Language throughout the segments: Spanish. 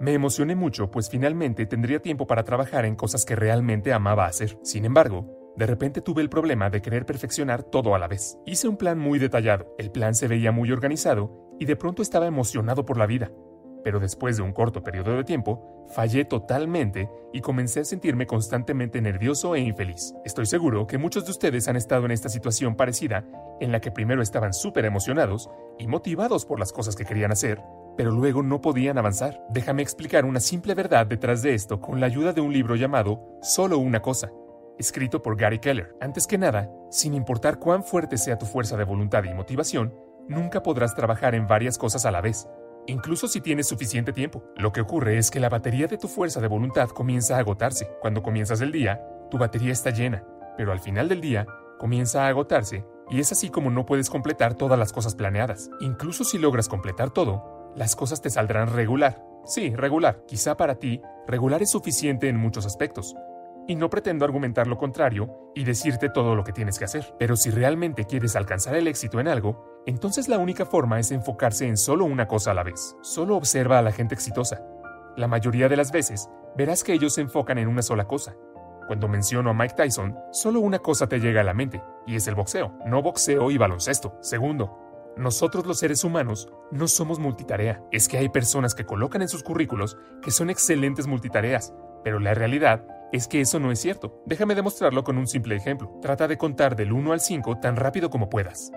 me emocioné mucho pues finalmente tendría tiempo para trabajar en cosas que realmente amaba hacer. Sin embargo, de repente tuve el problema de querer perfeccionar todo a la vez. Hice un plan muy detallado, el plan se veía muy organizado y de pronto estaba emocionado por la vida. Pero después de un corto periodo de tiempo, fallé totalmente y comencé a sentirme constantemente nervioso e infeliz. Estoy seguro que muchos de ustedes han estado en esta situación parecida, en la que primero estaban súper emocionados y motivados por las cosas que querían hacer, pero luego no podían avanzar. Déjame explicar una simple verdad detrás de esto con la ayuda de un libro llamado Solo una cosa, escrito por Gary Keller. Antes que nada, sin importar cuán fuerte sea tu fuerza de voluntad y motivación, nunca podrás trabajar en varias cosas a la vez, incluso si tienes suficiente tiempo. Lo que ocurre es que la batería de tu fuerza de voluntad comienza a agotarse. Cuando comienzas el día, tu batería está llena, pero al final del día, comienza a agotarse y es así como no puedes completar todas las cosas planeadas. Incluso si logras completar todo, las cosas te saldrán regular. Sí, regular. Quizá para ti, regular es suficiente en muchos aspectos. Y no pretendo argumentar lo contrario y decirte todo lo que tienes que hacer. Pero si realmente quieres alcanzar el éxito en algo, entonces la única forma es enfocarse en solo una cosa a la vez. Solo observa a la gente exitosa. La mayoría de las veces, verás que ellos se enfocan en una sola cosa. Cuando menciono a Mike Tyson, solo una cosa te llega a la mente, y es el boxeo, no boxeo y baloncesto. Segundo, nosotros los seres humanos no somos multitarea. Es que hay personas que colocan en sus currículos que son excelentes multitareas, pero la realidad es que eso no es cierto. Déjame demostrarlo con un simple ejemplo. Trata de contar del 1 al 5 tan rápido como puedas.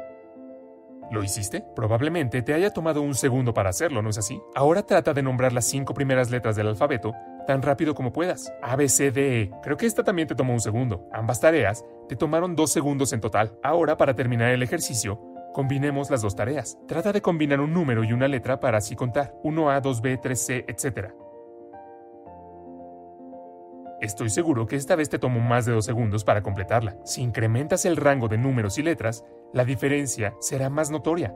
¿Lo hiciste? Probablemente te haya tomado un segundo para hacerlo, ¿no es así? Ahora trata de nombrar las cinco primeras letras del alfabeto tan rápido como puedas. A, B, C, D, E. Creo que esta también te tomó un segundo. Ambas tareas te tomaron dos segundos en total. Ahora, para terminar el ejercicio, Combinemos las dos tareas. Trata de combinar un número y una letra para así contar. 1A, 2B, 3C, etc. Estoy seguro que esta vez te tomó más de dos segundos para completarla. Si incrementas el rango de números y letras, la diferencia será más notoria.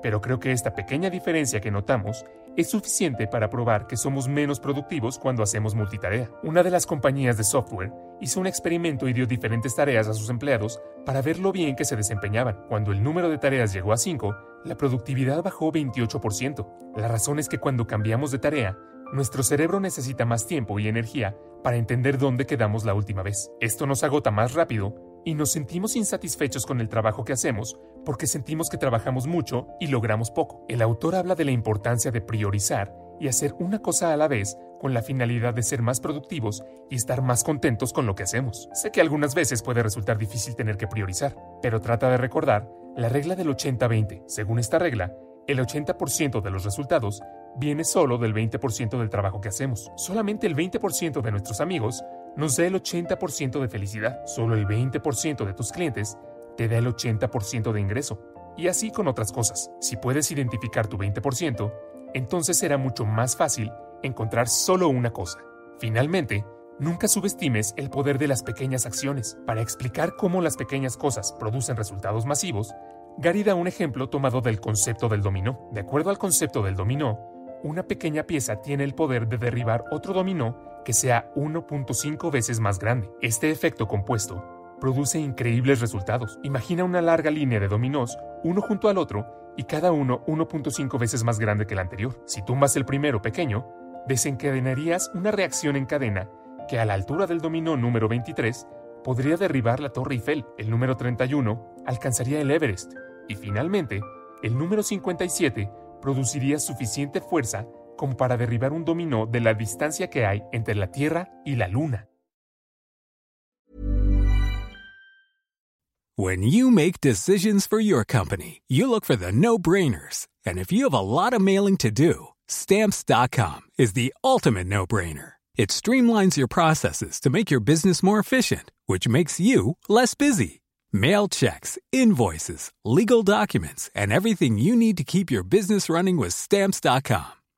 Pero creo que esta pequeña diferencia que notamos es suficiente para probar que somos menos productivos cuando hacemos multitarea. Una de las compañías de software hizo un experimento y dio diferentes tareas a sus empleados para ver lo bien que se desempeñaban. Cuando el número de tareas llegó a 5, la productividad bajó 28%. La razón es que cuando cambiamos de tarea, nuestro cerebro necesita más tiempo y energía para entender dónde quedamos la última vez. Esto nos agota más rápido y nos sentimos insatisfechos con el trabajo que hacemos porque sentimos que trabajamos mucho y logramos poco. El autor habla de la importancia de priorizar y hacer una cosa a la vez con la finalidad de ser más productivos y estar más contentos con lo que hacemos. Sé que algunas veces puede resultar difícil tener que priorizar, pero trata de recordar la regla del 80-20. Según esta regla, el 80% de los resultados viene solo del 20% del trabajo que hacemos. Solamente el 20% de nuestros amigos nos da el 80% de felicidad. Solo el 20% de tus clientes te da el 80% de ingreso. Y así con otras cosas. Si puedes identificar tu 20%, entonces será mucho más fácil encontrar solo una cosa. Finalmente, nunca subestimes el poder de las pequeñas acciones. Para explicar cómo las pequeñas cosas producen resultados masivos, Gary da un ejemplo tomado del concepto del dominó. De acuerdo al concepto del dominó, una pequeña pieza tiene el poder de derribar otro dominó que sea 1.5 veces más grande. Este efecto compuesto produce increíbles resultados. Imagina una larga línea de dominós, uno junto al otro, y cada uno 1.5 veces más grande que el anterior. Si tumbas el primero pequeño, desencadenarías una reacción en cadena que a la altura del dominó número 23 podría derribar la Torre Eiffel, el número 31 alcanzaría el Everest y finalmente el número 57 produciría suficiente fuerza como para derribar un dominó de la distancia que hay entre la Tierra y la Luna. When you make decisions for your company, you look for the no-brainers. And if you have a lot of mailing to do, stamps.com is the ultimate no-brainer. It streamlines your processes to make your business more efficient, which makes you less busy. Mail checks, invoices, legal documents, and everything you need to keep your business running with stamps.com.